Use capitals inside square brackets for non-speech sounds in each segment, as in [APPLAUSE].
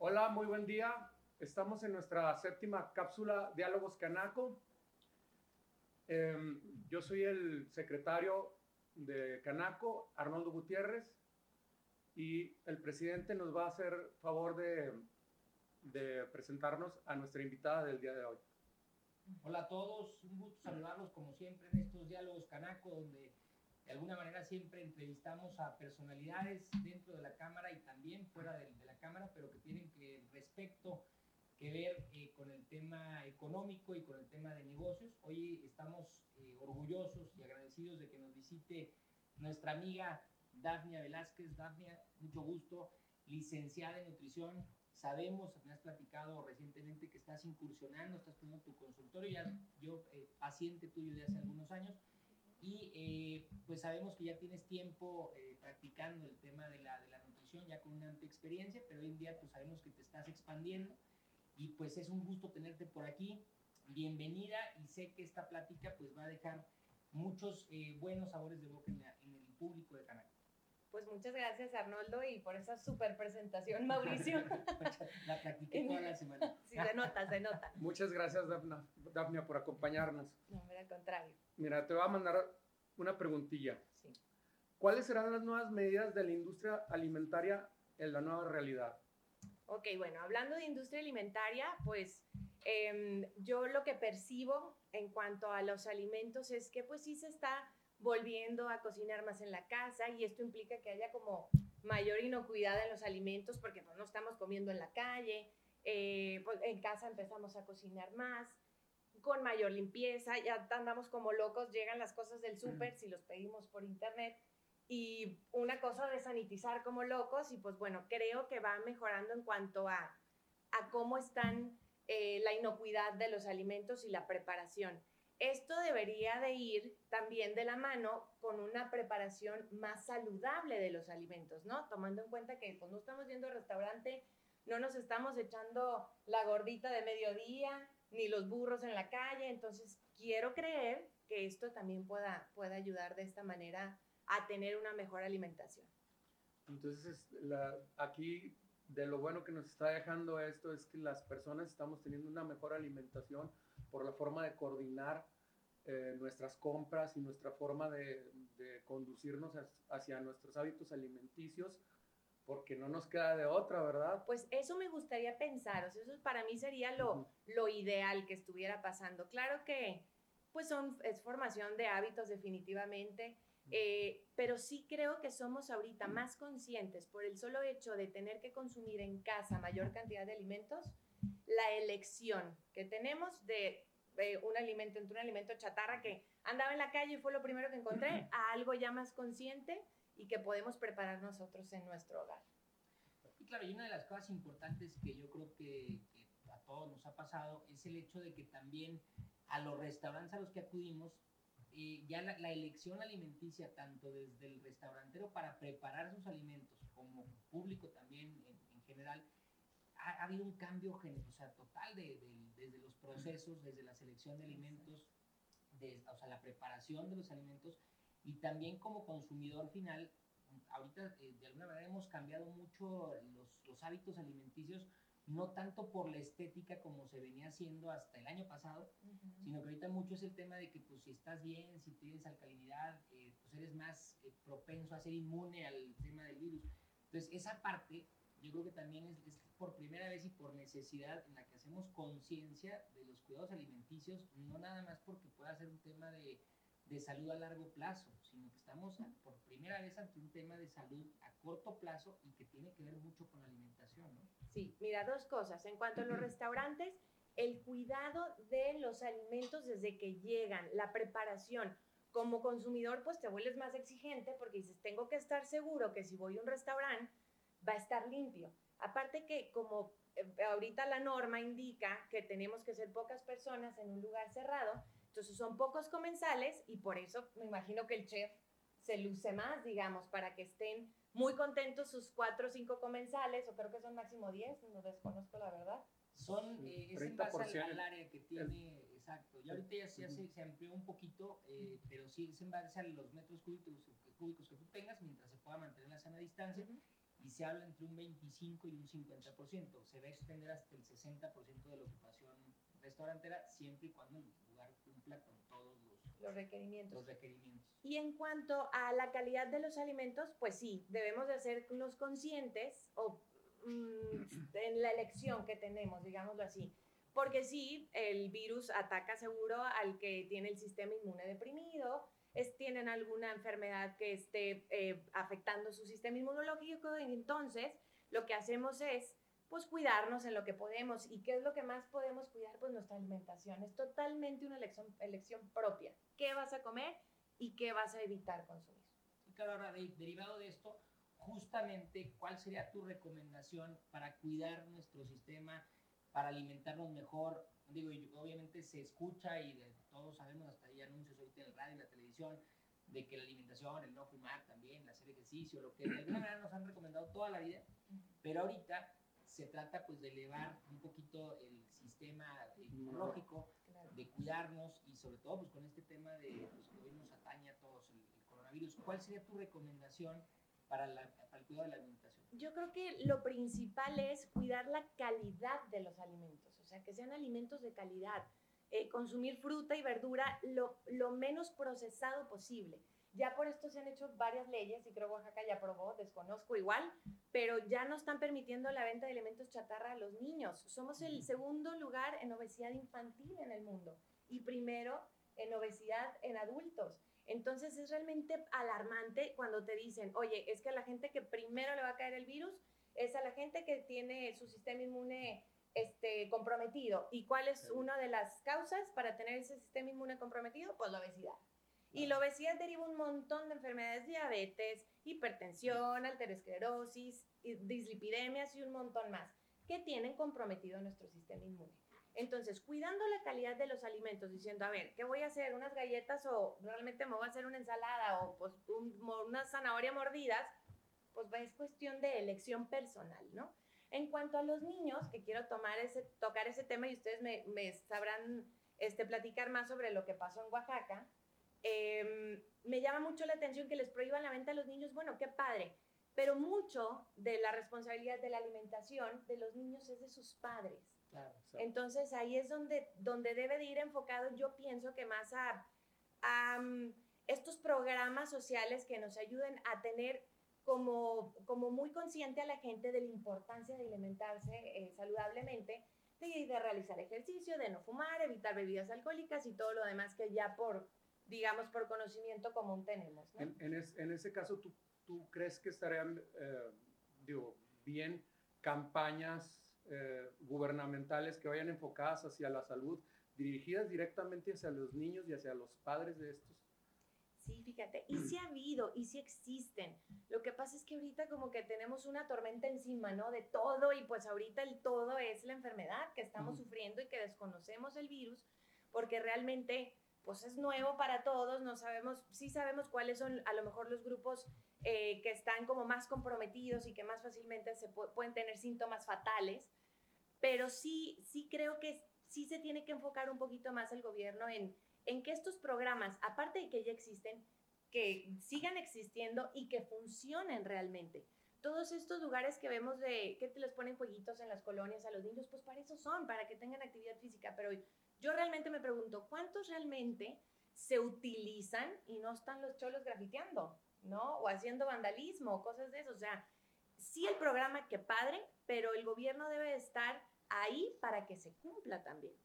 Hola, muy buen día. Estamos en nuestra séptima cápsula Diálogos Canaco. Em, yo soy el secretario de Canaco, Arnoldo Gutiérrez, y el presidente nos va a hacer favor de, de presentarnos a nuestra invitada del día de hoy. Hola a todos, un gusto saludarlos como siempre en estos diálogos Canaco, donde de alguna manera siempre entrevistamos a personalidades dentro de la Cámara y también fuera de, de la Cámara, pero que tienen que respecto que ver eh, con el tema económico y con el tema de negocios. Hoy estamos eh, orgullosos y agradecidos de que nos visite nuestra amiga Dafnia Velázquez. Dafnia, mucho gusto, licenciada en nutrición. Sabemos, me has platicado recientemente que estás incursionando, estás poniendo tu consultorio, ya yo eh, paciente tuyo de hace algunos años, y pues sabemos que ya tienes tiempo practicando el tema de la, de la nutrición, ya con una amplia experiencia, pero hoy en día pues sabemos que te estás expandiendo y pues es un gusto tenerte por aquí. Bienvenida y sé que esta plática pues va a dejar muchos eh, buenos sabores de boca en, el público de Canal. Pues muchas gracias Arnoldo y por esa super presentación Mauricio. [LAUGHS] la practiqué toda la semana. [LAUGHS] Sí, se nota, se nota. Muchas gracias Dafnia, por acompañarnos. No, al contrario. Mira, te voy a mandar una preguntilla. Sí. ¿Cuáles serán las nuevas medidas de la industria alimentaria en la nueva realidad? Ok, bueno, hablando de industria alimentaria, pues em, yo lo que percibo en cuanto a los alimentos es que pues sí se está volviendo a cocinar más en la casa y esto implica que haya como mayor inocuidad en los alimentos porque pues, no estamos comiendo en la calle, eh, pues, en casa empezamos a cocinar más, con mayor limpieza, ya andamos como locos, llegan las cosas del súper si los pedimos por internet y una cosa de sanitizar como locos y pues bueno, creo que va mejorando en cuanto a, a cómo están eh, la inocuidad de los alimentos y la preparación. Esto debería de ir también de la mano con una preparación más saludable de los alimentos, ¿no? Tomando en cuenta que cuando estamos yendo al restaurante, no nos estamos echando la gordita de mediodía, ni los burros en la calle, entonces quiero creer que esto también pueda, pueda ayudar de esta manera a tener una mejor alimentación. Entonces, aquí de lo bueno que nos está dejando esto es que las personas estamos teniendo una mejor alimentación por la forma de coordinar eh, nuestras compras y nuestra forma de, de, conducirnos hacia nuestros hábitos alimenticios, porque no nos queda de otra, ¿verdad? Pues eso me gustaría pensar, o sea, eso para mí sería lo, lo ideal que estuviera pasando. Claro que, pues son, es formación de hábitos definitivamente, eh, pero sí creo que somos ahorita más conscientes por el solo hecho de tener que consumir en casa mayor cantidad de alimentos, la elección que tenemos de un alimento, entre un alimento chatarra que andaba en la calle y fue lo primero que encontré, a algo ya más consciente y que podemos preparar nosotros en nuestro hogar. Y claro, y una de las cosas importantes que yo creo que, que a todos nos ha pasado es el hecho de que también a los restaurantes a los que acudimos ya la, elección alimenticia, tanto desde el restaurantero para preparar sus alimentos, como público también en, general, ha, habido un cambio o sea, total de, desde los procesos, desde la selección de alimentos, de, o sea, la preparación de los alimentos, y también como consumidor final, ahorita eh, de alguna manera hemos cambiado mucho los, los hábitos alimenticios no tanto por la estética como se venía haciendo hasta el año pasado, sino que ahorita mucho es el tema de que pues si estás bien, si tienes alcalinidad, eh, pues eres más eh, propenso a ser inmune al tema del virus. Entonces esa parte yo creo que también es, es, por primera vez y por necesidad en la que hacemos conciencia de los cuidados alimenticios, no nada más porque pueda ser un tema de de salud a largo plazo, sino que estamos por primera vez ante un tema de salud a corto plazo y que tiene que ver mucho con la alimentación, ¿no? Sí, mira, dos cosas. En cuanto a los restaurantes, el cuidado de los alimentos desde que llegan, la preparación. Como consumidor, pues te vuelves más exigente porque dices, tengo que estar seguro que si voy a un restaurante va a estar limpio. Aparte que como eh, ahorita la norma indica que tenemos que ser pocas personas en un lugar cerrado, entonces son pocos comensales y por eso me imagino que el chef se luce más, digamos, para que estén muy contentos sus cuatro o cinco comensales, o creo que son máximo diez, no desconozco la verdad. Son, eh, es en base al, área que tiene, exacto. Y ahorita ya, se, se, amplió un poquito, eh, pero sí es en base a los metros cúbicos, cúbicos, que tú tengas, mientras se pueda mantener la sana distancia. Y y se habla entre un 25 y un 50%. Se va a extender hasta el 60% de la ocupación restaurantera siempre y cuando el lugar cumpla con todos los, los requerimientos. los requerimientos. Y en cuanto a la calidad de los alimentos, pues sí, debemos de hacernos conscientes o mm, en la elección que tenemos, digámoslo así. Porque sí, el virus ataca seguro al que tiene el sistema inmune deprimido, es, tienen alguna enfermedad que esté eh, afectando su sistema inmunológico, y entonces lo que hacemos es pues cuidarnos en lo que podemos. ¿Y qué es lo que más podemos cuidar? Pues nuestra alimentación. Es totalmente una elección, elección propia. ¿Qué vas a comer y qué vas a evitar consumir? Y claro, ahora de- derivado de esto, justamente, ¿cuál sería tu recomendación para cuidar nuestro sistema, para alimentarnos mejor? Digo, obviamente se escucha y todos sabemos, hasta hay anuncios ahorita en el radio y la televisión, de que la alimentación, el no fumar también, el hacer ejercicio, lo que de alguna manera nos han recomendado toda la vida, pero ahorita se trata pues de elevar un poquito el sistema inmunológico, Claro. de cuidarnos y sobre todo pues con este tema de pues, que hoy nos atañe a todos el, el coronavirus, ¿cuál sería tu recomendación para, la, para el cuidado de la alimentación? Yo creo que lo principal es cuidar la calidad de los alimentos, o sea, que sean alimentos de calidad. Eh, consumir fruta y verdura lo, lo menos procesado posible. Ya por esto se han hecho varias leyes y creo Oaxaca ya aprobó, desconozco igual, pero ya no están permitiendo la venta de alimentos chatarra a los niños. Somos el segundo lugar en obesidad infantil en el mundo y primero en obesidad en adultos. Entonces es realmente alarmante cuando te dicen, oye, es que a la gente que primero le va a caer el virus es a la gente que tiene su sistema inmune este, comprometido. ¿Y cuál es Sí. una de las causas para tener ese sistema inmune comprometido? Pues la obesidad. Y la obesidad deriva un montón de enfermedades, diabetes, hipertensión, alterosclerosis, dislipidemias y un montón más, que tienen comprometido nuestro sistema inmune. Entonces, cuidando la calidad de los alimentos, diciendo, a ver, ¿qué voy a hacer? ¿Unas galletas o realmente me voy a hacer una ensalada o pues un- una zanahoria mordidas? Pues es cuestión de elección personal, ¿no? En cuanto a los niños, que quiero tomar ese, tocar ese tema y ustedes me, me sabrán este, platicar más sobre lo que pasó en Oaxaca, em, me llama mucho la atención que les prohíban la venta a los niños. Bueno, qué padre, pero mucho de la responsabilidad de la alimentación de los niños es de sus padres. Claro. Entonces ahí es donde, donde debe de ir enfocado, yo pienso que más a, a, mm, estos programas sociales que nos ayuden a tener como, como muy consciente a la gente de la importancia de alimentarse eh, saludablemente, de, de realizar ejercicio, de no fumar, evitar bebidas alcohólicas y todo lo demás que ya por, digamos, por conocimiento común tenemos. En, en, en ese caso, ¿tú, tú crees que estarían, eh, digo, bien campañas eh, gubernamentales que vayan enfocadas hacia la salud, dirigidas directamente hacia los niños y hacia los padres de estos? Sí, fíjate, y sí ha habido, y sí existen. Lo que pasa es que ahorita como que tenemos una tormenta encima, ¿no? De todo, y pues ahorita el todo es la enfermedad que estamos sufriendo y que desconocemos el virus, porque realmente pues es nuevo para todos, no sabemos, sí sabemos cuáles son a lo mejor los grupos eh, que están como más comprometidos y que más fácilmente se pu- pueden tener síntomas fatales, pero sí, sí creo que sí se tiene que enfocar un poquito más el gobierno en, en que estos programas, aparte de que ya existen, que sigan existiendo y que funcionen realmente. Todos estos lugares que vemos de que te les ponen jueguitos en las colonias a los niños, pues para eso son, para que tengan actividad física. Pero yo realmente me pregunto, ¿cuántos realmente se utilizan y no están los cholos grafiteando, ¿no? O haciendo vandalismo, cosas de eso. O sea, sí el programa, que padre, pero el gobierno debe estar ahí para que se cumpla también.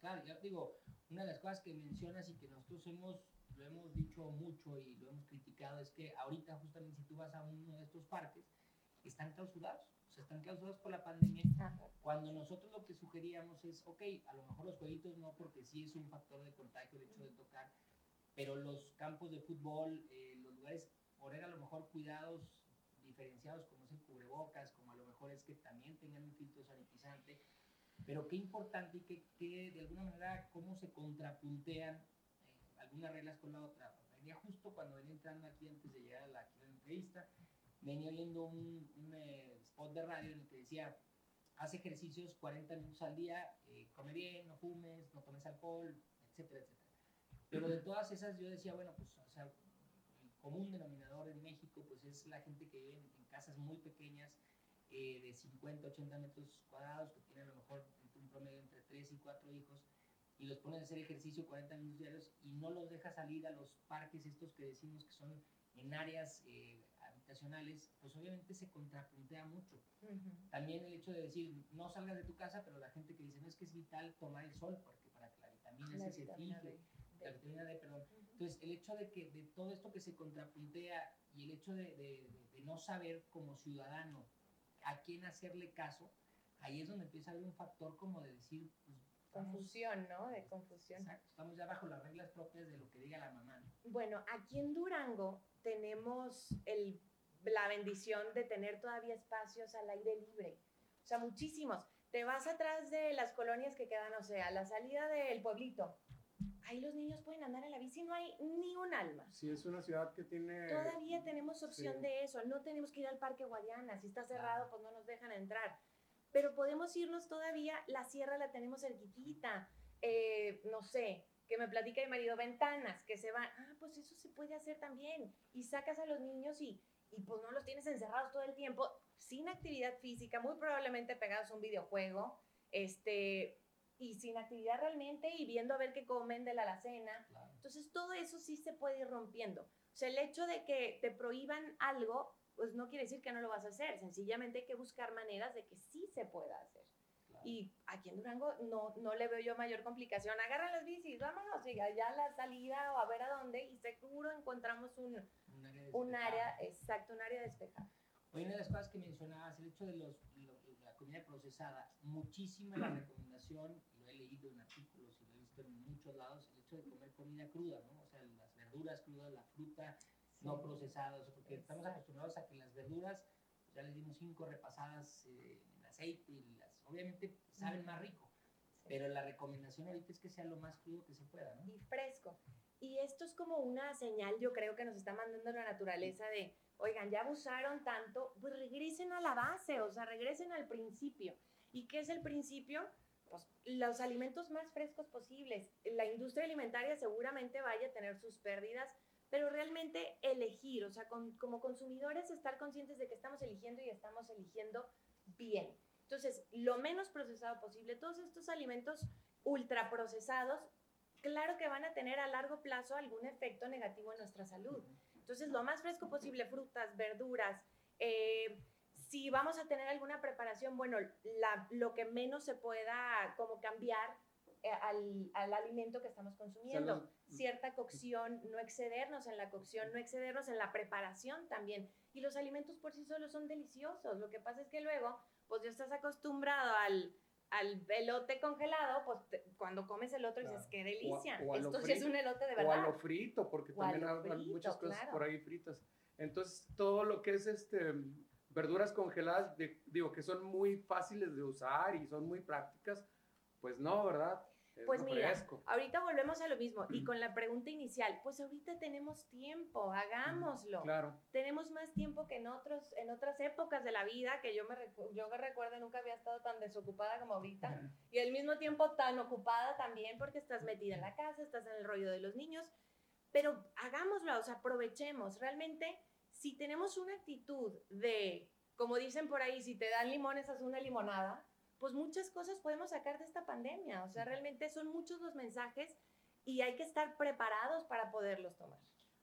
Claro, ya digo, una de las cosas que mencionas y que nosotros hemos, lo hemos dicho mucho y lo hemos criticado es que ahorita justamente si tú vas a uno de estos parques, están clausurados, o sea, están clausurados por la pandemia, cuando nosotros lo que sugeríamos es, ok, a lo mejor los jueguitos no, porque sí es un factor de contagio el hecho de tocar, pero los campos de fútbol, eh, los lugares, poner a lo mejor cuidados diferenciados, como es el cubrebocas, como a lo mejor es que también tengan un filtro sanitizante, pero qué importante y que, que de alguna manera cómo se contrapuntean eh, algunas reglas con la otra. Venía justo cuando venía entrando aquí antes de llegar a la, aquí a la entrevista, venía oyendo un, un, eh, spot de radio en el que decía, haz ejercicios 40 minutos al día, eh, come bien, no fumes, no tomes alcohol, etcétera, etcétera. Pero de todas esas yo decía, bueno, pues, o sea, común denominador en México pues es la gente que vive en, casas muy pequeñas, eh, de 50, 80 metros cuadrados, que tienen a lo mejor un promedio entre 3 y 4 hijos, y los pones a hacer ejercicio 40 minutos diarios y no los dejas salir a los parques estos que decimos que son en áreas eh, habitacionales, pues obviamente se contrapuntea mucho. También el hecho de decir, no salgas de tu casa, pero la gente que dice, no es que es vital tomar el sol, porque para que la vitamina C se fije, la vitamina D, perdón. Entonces, el hecho de que de todo esto que se contrapuntea y el hecho de, de, de no saber como ciudadano a quién hacerle caso, ahí es donde empieza a haber un factor como de decir, pues, confusión, ¿no? De confusión. Exacto, estamos ya bajo las reglas propias de lo que diga la mamá. Bueno, aquí en Durango tenemos el, la bendición de tener todavía espacios al aire libre, o sea, muchísimos. Te vas atrás de las colonias que quedan, o sea, la salida del pueblito. Ahí los niños pueden andar en la bici, no hay ni un alma. Sí, es una ciudad que tiene... Todavía tenemos opción de eso, no tenemos que ir al Parque Guadiana, si está cerrado, pues no nos dejan entrar. Pero podemos irnos todavía, la sierra la tenemos cerquitita, eh, no sé, que me platica mi marido, ventanas, que se van, ah, pues eso se puede hacer también, y sacas a los niños y, y pues no los tienes encerrados todo el tiempo, sin actividad física, muy probablemente pegados a un videojuego, este, y sin actividad realmente, y viendo a ver qué comen de la alacena. Entonces todo eso sí se puede ir rompiendo. O sea, el hecho de que te prohíban algo pues no quiere decir que no lo vas a hacer, sencillamente hay que buscar maneras de que sí se pueda hacer. Y aquí en Durango no, no le veo yo mayor complicación. Agarran las bicis, vámonos, y allá la salida o a ver a dónde, y seguro encontramos un, un área, exacto, un área despejada. Oye, una de las cosas que mencionabas, el hecho de los, comida procesada, muchísima la recomendación, lo he leído en artículos y lo he visto en muchos lados, el hecho de comer comida cruda, ¿no? O sea, las verduras crudas, la fruta, no procesados, porque estamos acostumbrados a que las verduras, ya les dimos cinco repasadas eh, en aceite y las, obviamente saben más rico, pero la recomendación ahorita es que sea lo más crudo que se pueda, ¿no? Y fresco. Y esto es como una señal, yo creo que nos está mandando la naturaleza de, oigan, ya abusaron tanto, pues regresen a la base, o sea, regresen al principio. ¿Y qué es el principio? Pues los alimentos más frescos posibles. La industria alimentaria seguramente vaya a tener sus pérdidas pero realmente elegir, o sea, como consumidores estar conscientes de que estamos eligiendo y estamos eligiendo bien. Entonces, lo menos procesado posible, todos estos alimentos ultraprocesados, claro que van a tener a largo plazo algún efecto negativo en nuestra salud. Entonces, lo más fresco posible, frutas, verduras, eh, si vamos a tener alguna preparación, bueno, lo que menos se pueda como cambiar eh, al, al, alimento que estamos consumiendo. Cierta cocción, no excedernos en la cocción, no excedernos en la preparación también. Y los alimentos por sí solos son deliciosos. Lo que pasa es que luego, pues ya estás acostumbrado al, al elote congelado, pues cuando comes el otro dices, qué delicia. Esto sí es un elote de verdad. O a lo frito, porque también hay muchas cosas por ahí fritas. Entonces, todo lo que es este verduras congeladas, digo que son muy fáciles de usar y son muy prácticas, pues no, ¿verdad? Pues mira, ahorita volvemos a lo mismo y con la pregunta inicial, pues ahorita tenemos tiempo, hagámoslo. Claro. Tenemos más tiempo que en otros en otras épocas de la vida que yo me yo me recuerdo nunca había estado tan desocupada como ahorita y al mismo tiempo tan ocupada también porque estás metida en la casa, estás en el rollo de los niños, pero hagámoslo, o sea, aprovechemos. Realmente si tenemos una actitud de como dicen por ahí, si te dan limones haz una limonada pues muchas cosas podemos sacar de esta pandemia. O sea, realmente son muchos los mensajes y hay que estar preparados para poderlos tomar.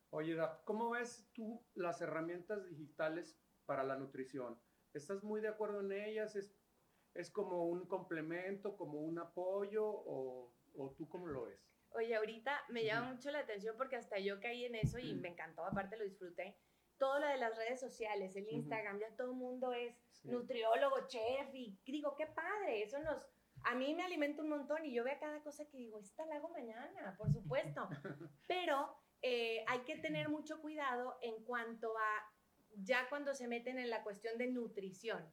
Oye, ¿cómo ves tú las herramientas digitales para la nutrición? ¿Estás muy de acuerdo en ellas? ¿Es, es como un complemento, como un apoyo o, o tú cómo lo ves? Oye, ahorita me llama mucho la atención porque hasta yo caí en eso y me encantó, aparte lo disfruté todo lo de las redes sociales, el Instagram, ya todo el mundo es nutriólogo, chef, y digo, qué padre, eso nos, a mí me alimenta un montón y yo veo cada cosa que digo, esta la hago mañana, por supuesto, [LAUGHS] pero eh, hay que tener mucho cuidado en cuanto a ya cuando se meten en la cuestión de nutrición.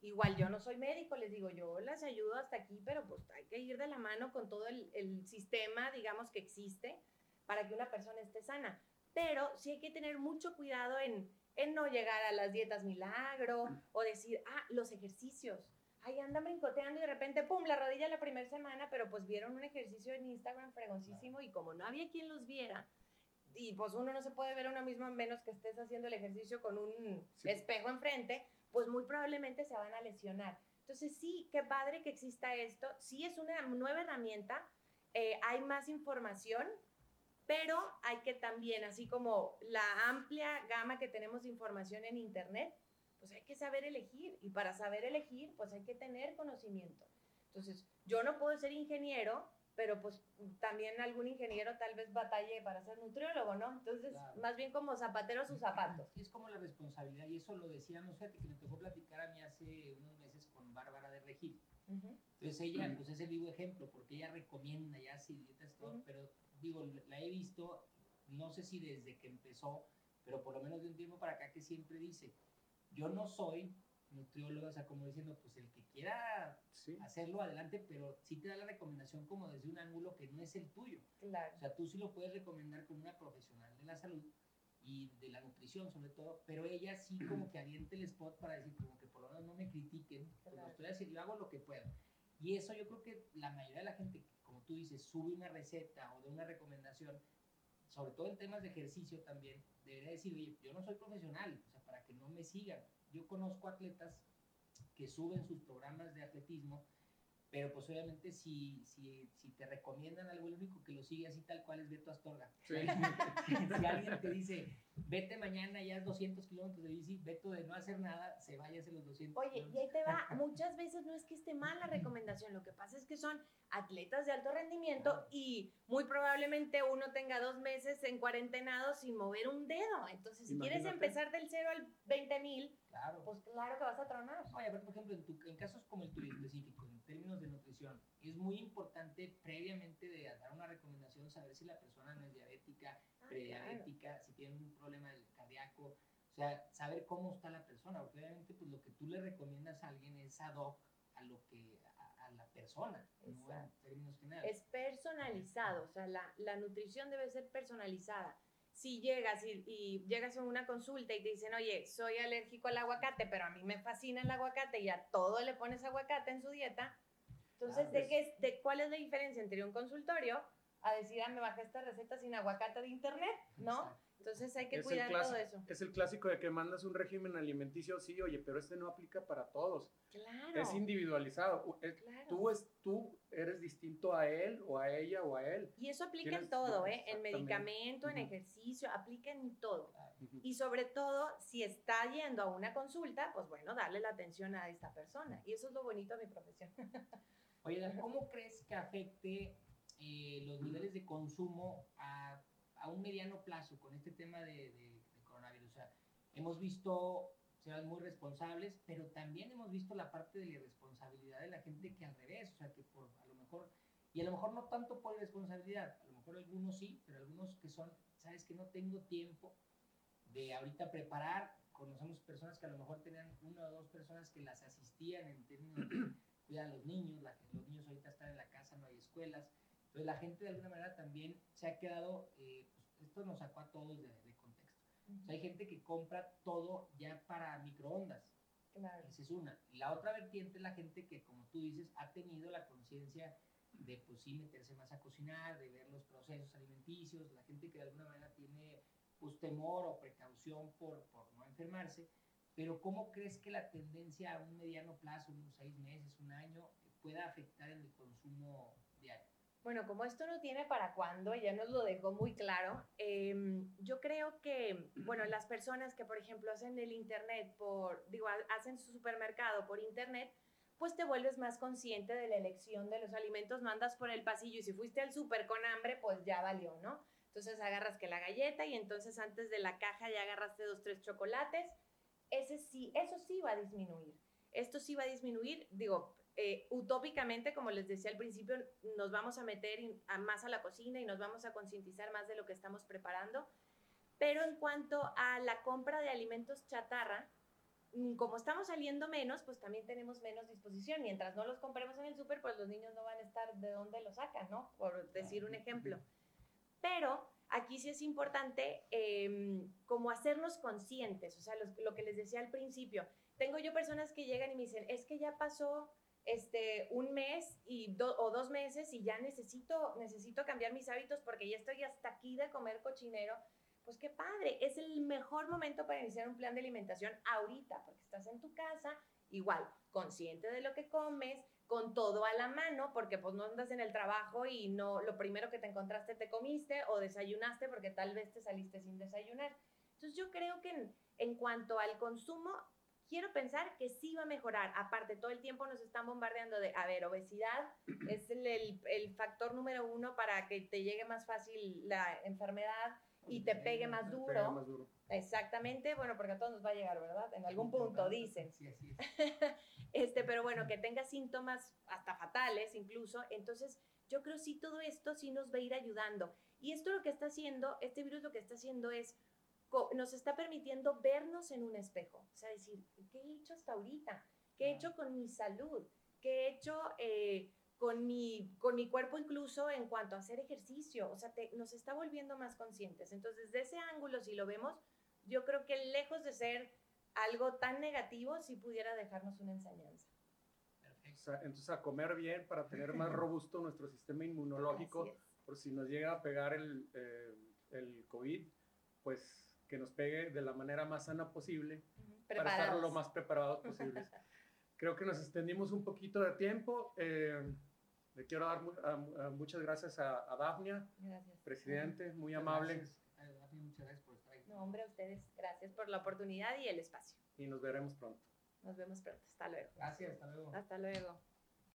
Igual yo no soy médico, les digo, yo las ayudo hasta aquí, pero pues hay que ir de la mano con todo el, el sistema, digamos, que existe para que una persona esté sana pero sí hay que tener mucho cuidado en, en no llegar a las dietas milagro o decir, ah, los ejercicios. Ahí andan brincoteando y de repente, pum, la rodilla la primera semana, pero pues vieron un ejercicio en Instagram fregoncísimo y como no había quien los viera, y pues uno no se puede ver a uno mismo a menos que estés haciendo el ejercicio con un espejo enfrente, pues muy probablemente se van a lesionar. Entonces sí, qué padre que exista esto, sí es una nueva herramienta, eh, hay más información, pero hay que también, así como la amplia gama que tenemos de información en Internet, pues hay que saber elegir y para saber elegir, pues hay que tener conocimiento. Entonces, yo no puedo ser ingeniero, pero pues también algún ingeniero tal vez batalle para ser nutriólogo, ¿no? Entonces, más bien como zapatero a sus zapatos. Es como la responsabilidad, y eso lo decíamos, fíjate que me tocó platicar a mí hace unos meses con Bárbara de Regil. Entonces ella, pues es el vivo ejemplo, porque ella recomienda, ya hace dietas, todo, pero digo, la he visto, no sé si desde que empezó, pero por lo menos de un tiempo para acá que siempre dice, yo no soy nutrióloga, o sea, como diciendo, pues el que quiera hacerlo adelante, pero sí te da la recomendación como desde un ángulo que no es el tuyo. Claro. O sea, tú sí lo puedes recomendar como una profesional de la salud y de la nutrición sobre todo, pero ella sí como [CLEARS THROAT] que aviente el spot para decir como que por lo menos no me critiquen, pues lo estoy haciendo, yo hago lo que puedo. Y eso yo creo que la mayoría de la gente, como tú dices, sube una receta o de una recomendación, sobre todo en temas de ejercicio también, debería decir, oye, yo no soy profesional, o sea, para que no me sigan. Yo conozco atletas que suben sus programas de atletismo pero pues obviamente si, si, si te recomiendan algo, el único que lo sigue así tal cual es Beto Astorga. [LAUGHS] si alguien te dice, vete mañana ya 200 kilómetros de bici, Beto de no hacer nada, se vaya a hacer los 200 Oye, y ahí te va, muchas veces no es que esté mal la recomendación, lo que pasa es que son atletas de alto rendimiento y muy probablemente uno tenga dos meses en cuarentenado sin mover un dedo. Entonces, si quieres empezar del 0 al 20 mil, claro. pues claro que vas a tronar. Oye, por ejemplo, en, tu, en casos como el tuyo específico, términos de nutrición, es muy importante previamente de dar una recomendación saber si la persona no es diabética, ah, prediabética, si tiene un problema cardíaco, o sea, saber cómo está la persona, porque obviamente pues lo que tú le recomiendas a alguien es ad hoc a lo que a, la persona, no en términos generales. Es personalizado, o sea, la, la nutrición debe ser personalizada. Si llegas y, llegas a una consulta y te dicen, oye, soy alérgico al aguacate, pero a mí me fascina el aguacate y a todo le pones aguacate en su dieta, entonces, ¿de, qué, ¿de cuál es la diferencia entre un consultorio a decir, ah, me bajé esta receta sin aguacate de internet, ¿no? Entonces hay que cuidar todo eso. Es el clásico de que mandas un régimen alimenticio, sí, oye, pero este no aplica para todos. Claro. Es individualizado. Tú, es, tú eres distinto a él o a ella o a él. Y eso aplica en todo, ¿eh? En medicamento, en ejercicio, aplica en todo. Y sobre todo, si está yendo a una consulta, pues bueno, darle la atención a esta persona. Y eso es lo bonito de mi profesión. [LAUGHS] Oye, ¿cómo crees que afecte eh, los niveles de consumo a a un mediano plazo con este tema de, coronavirus. O sea, hemos visto ser muy responsables, pero también hemos visto la parte de la irresponsabilidad de la gente que al revés, o sea, que por a lo mejor, y a lo mejor no tanto por irresponsabilidad, a lo mejor algunos sí, pero algunos que son, sabes que no tengo tiempo de ahorita preparar, conocemos personas que a lo mejor tenían una o dos personas que las asistían en términos de cuidar a los niños, los niños ahorita están en la casa, no hay escuelas, entonces la gente de alguna manera también se ha quedado, eh, pues, esto nos sacó a todos de, contexto. o sea, hay gente que compra todo ya para microondas. Claro. Esa es una. Y la otra vertiente es la gente que, como tú dices, ha tenido la conciencia de, pues sí, meterse más a cocinar, de ver los procesos alimenticios, la gente que de alguna manera tiene, pues, temor o precaución por, por no enfermarse. Pero ¿cómo crees que la tendencia a un mediano plazo, unos seis meses, un año, pueda afectar en el consumo diario? Bueno, como esto no tiene para cuándo, ya nos lo dejó muy claro, em, yo creo que, bueno, las personas que, por ejemplo, hacen el Internet por, digo, hacen su supermercado por Internet, pues te vuelves más consciente de la elección de los alimentos, no andas por el pasillo y si fuiste al súper con hambre, pues ya valió, ¿no? Entonces agarras que la galleta y entonces antes de la caja ya agarraste dos, tres chocolates. Ese sí, eso sí va a disminuir. Esto sí va a disminuir, digo, eh, utópicamente, como les decía al principio, nos vamos a meter más a la cocina y nos vamos a concientizar más de lo que estamos preparando. Pero en cuanto a la compra de alimentos chatarra, mm, como estamos saliendo menos, pues también tenemos menos disposición. Mientras no los compremos en el súper, pues los niños no van a estar de dónde los sacan, ¿no? Por decir un ejemplo. Pero aquí sí es importante em, como hacernos conscientes, o sea, lo que les decía al principio. Tengo yo personas que llegan y me dicen, es que ya pasó este, un mes y o dos meses y ya necesito, necesito cambiar mis hábitos porque ya estoy hasta aquí de comer cochinero, pues qué padre, es el mejor momento para iniciar un plan de alimentación ahorita, porque estás en tu casa, igual, consciente de lo que comes, con todo a la mano, porque pues no andas en el trabajo y no, lo primero que te encontraste te comiste o desayunaste porque tal vez te saliste sin desayunar. Entonces yo creo que en, cuanto al consumo, quiero pensar que sí va a mejorar. Aparte, todo el tiempo nos están bombardeando de, a ver, obesidad es el, el, factor número uno para que te llegue más fácil la enfermedad y te pegue más duro. Exactamente, bueno, porque a todos nos va a llegar, ¿verdad? En algún punto, dicen. Sí, así es. [LAUGHS] este, pero bueno, que tenga síntomas hasta fatales incluso. Entonces, yo creo sí todo esto sí nos va a ir ayudando. Y esto lo que está haciendo, este virus lo que está haciendo es nos está permitiendo vernos en un espejo. O sea, decir, ¿qué he hecho hasta ahorita? ¿Qué he hecho con mi salud? ¿Qué he hecho eh, con, mi, con mi cuerpo incluso en cuanto a hacer ejercicio? O sea, nos está volviendo más conscientes. Entonces, desde ese ángulo, si lo vemos, yo creo que lejos de ser algo tan negativo, sí pudiera dejarnos una enseñanza. entonces, a comer bien para tener más [LAUGHS] robusto nuestro sistema inmunológico, por si nos llega a pegar el, eh, el COVID, pues que nos pegue de la manera más sana posible para estar lo más preparados posibles. [LAUGHS] Creo que nos extendimos un poquito de tiempo. Eh, le quiero dar muchas gracias a, a Dafnia, presidente, muy amable. Gracias, muchas gracias por estar ahí. No, hombre, a ustedes, gracias por la oportunidad y el espacio. Y nos veremos pronto. Nos vemos pronto. Hasta luego. Gracias, hasta luego. Hasta luego.